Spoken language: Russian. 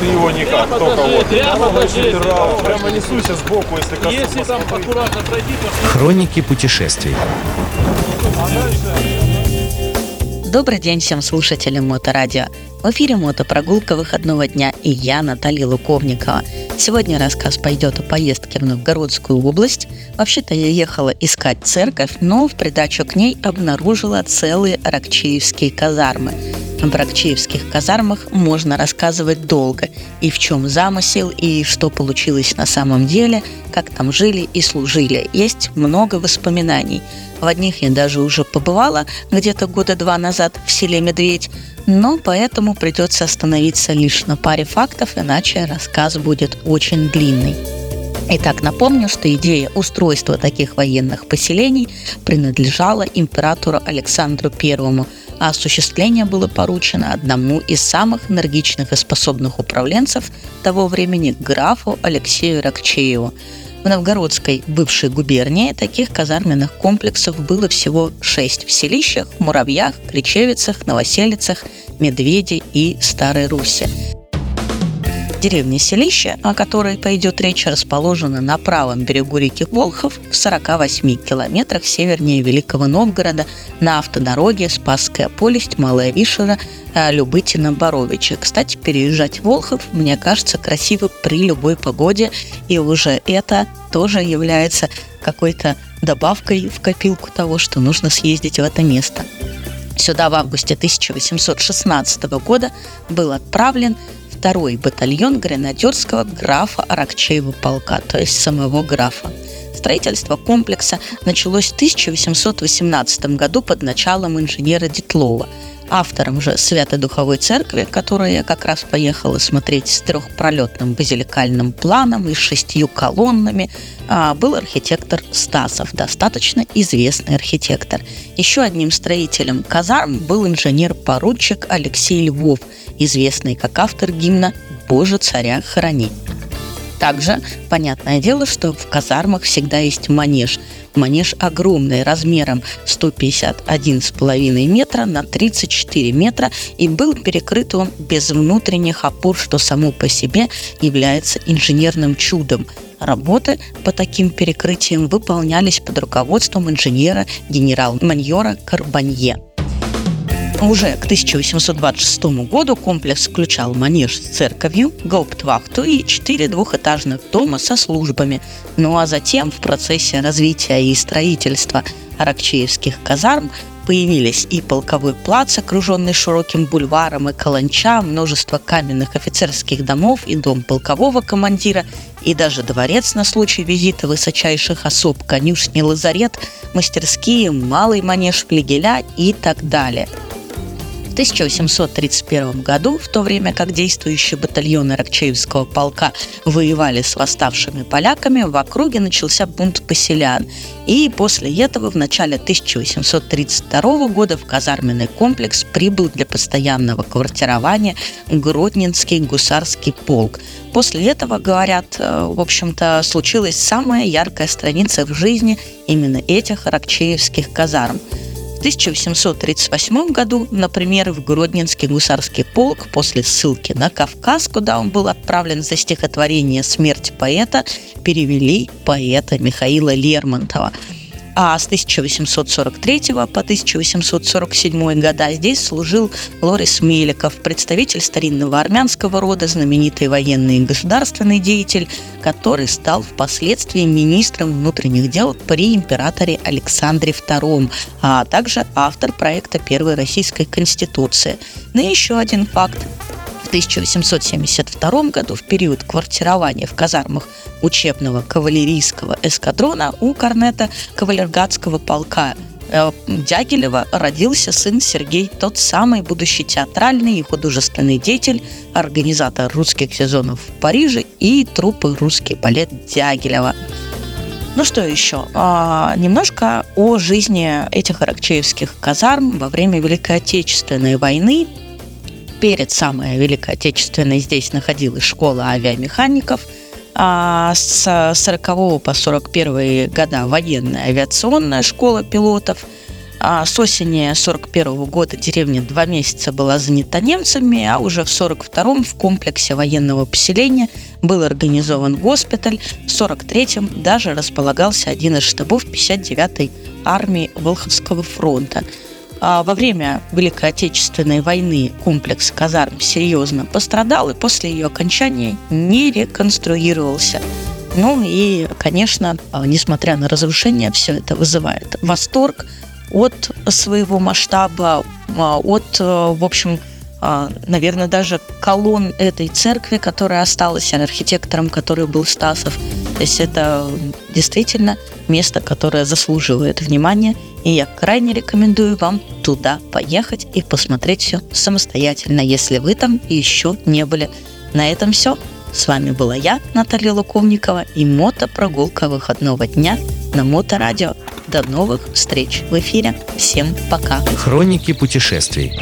Ты его никак, только вот. прямо покажи. Прямо, прямо несуйся сбоку, если коснусь. Если там аккуратно пройти, то Хроники путешествий. Добрый день всем слушателям Моторадио. В эфире мотопрогулка выходного дня и я, Наталья Луковникова. Сегодня рассказ пойдет о поездке в Новгородскую область. Вообще-то я ехала искать церковь, но в придачу к ней обнаружила целые Аракчеевские казармы. Об Аракчеевских казармах можно рассказывать долго. И в чем замысел, и что получилось на самом деле, как там жили и служили. Есть много воспоминаний. В одних я даже уже побывала где-то года два назад в селе Медведь, но поэтому придется остановиться лишь на паре фактов, иначе рассказ будет очень длинный. Итак, напомню, что идея устройства таких военных поселений принадлежала императору Александру Первому, а осуществление было поручено одному из самых энергичных и способных управленцев того времени графу Алексею Рокчееву. В Новгородской бывшей губернии таких казарменных комплексов было всего шесть в Селищах, Муравьях, Кричевицах, Новоселицах, Медведе и Старой Руси. Деревня Селище, о которой пойдет речь, расположена на правом берегу реки Волхов в 48 километрах севернее Великого Новгорода на автодороге Спасская полесть, Малая Вишера, Любытина, Боровичи. Кстати, переезжать в Волхов, мне кажется, красиво при любой погоде, и уже это тоже является какой-то добавкой в копилку того, что нужно съездить в это место. Сюда в августе 1816 года был отправлен второй батальон гренадерского графа Аракчеева полка, то есть самого графа. Строительство комплекса началось в 1818 году под началом инженера Дитлова. Автором же Свято-Духовой Церкви, которую я как раз поехала смотреть с трехпролетным базиликальным планом и шестью колоннами, а, был архитектор Стасов, достаточно известный архитектор. Еще одним строителем казарм был инженер-поручик Алексей Львов, известный как автор гимна «Боже, царя храни». Также понятное дело, что в казармах всегда есть манеж. Манеж огромный, размером 151,5 метра на 34 метра, и был перекрыт он без внутренних опор, что само по себе является инженерным чудом. Работы по таким перекрытиям выполнялись под руководством инженера генерал-майора Карбанье. Уже к 1826 году комплекс включал манеж с церковью, гауптвахту и четыре двухэтажных дома со службами. Ну а затем в процессе развития и строительства аракчеевских казарм появились и полковой плац, окруженный широким бульваром и каланча, множество каменных офицерских домов и дом полкового командира, и даже дворец на случай визита высочайших особ, конюшни, лазарет, мастерские, малый манеж флигеля и так далее – 1831 году, в то время как действующие батальоны Рокчеевского полка воевали с восставшими поляками, в округе начался бунт поселян. И после этого в начале 1832 года в казарменный комплекс прибыл для постоянного квартирования Гродненский гусарский полк. После этого, говорят, э, в общем-то, случилась самая яркая страница в жизни именно этих рокчеевских казарм – в 1838 году, например, в Гродненский гусарский полк после ссылки на Кавказ, куда он был отправлен за стихотворение «Смерть поэта», перевели поэта Михаила Лермонтова – а с 1843 по 1847 года здесь служил Лорис Меликов, представитель старинного армянского рода, знаменитый военный и государственный деятель, который стал впоследствии министром внутренних дел при императоре Александре II, а также автор проекта первой российской конституции. Ну и еще один факт. В 1872 году, в период квартирования в казармах учебного кавалерийского эскадрона у корнета кавалергатского полка э, Дягилева родился сын Сергей, тот самый будущий театральный и художественный деятель, организатор русских сезонов в Париже и труппы «Русский балет» Дягилева. Ну что еще? А, немножко о жизни этих аракчеевских казарм во время Великой Отечественной войны перед самой Великой Отечественной здесь находилась школа авиамехаников, а с 40 по 41 года военная авиационная школа пилотов, А с осени 41 года деревня два месяца была занята немцами, а уже в 42-м в комплексе военного поселения был организован госпиталь. В 43-м даже располагался один из штабов 59-й армии Волховского фронта. А во время Великой Отечественной войны комплекс казарм серьезно пострадал и после ее окончания не реконструировался. Ну и, конечно, несмотря на разрушение, все это вызывает восторг от своего масштаба, от, в общем, наверное, даже колонн этой церкви, которая осталась, архитектором, который был Стасов. То есть это действительно место, которое заслуживает внимания, и я крайне рекомендую вам туда поехать и посмотреть все самостоятельно, если вы там еще не были. На этом все. С вами была я, Наталья Луковникова, и мотопрогулка выходного дня на Моторадио. До новых встреч в эфире. Всем пока. Хроники путешествий.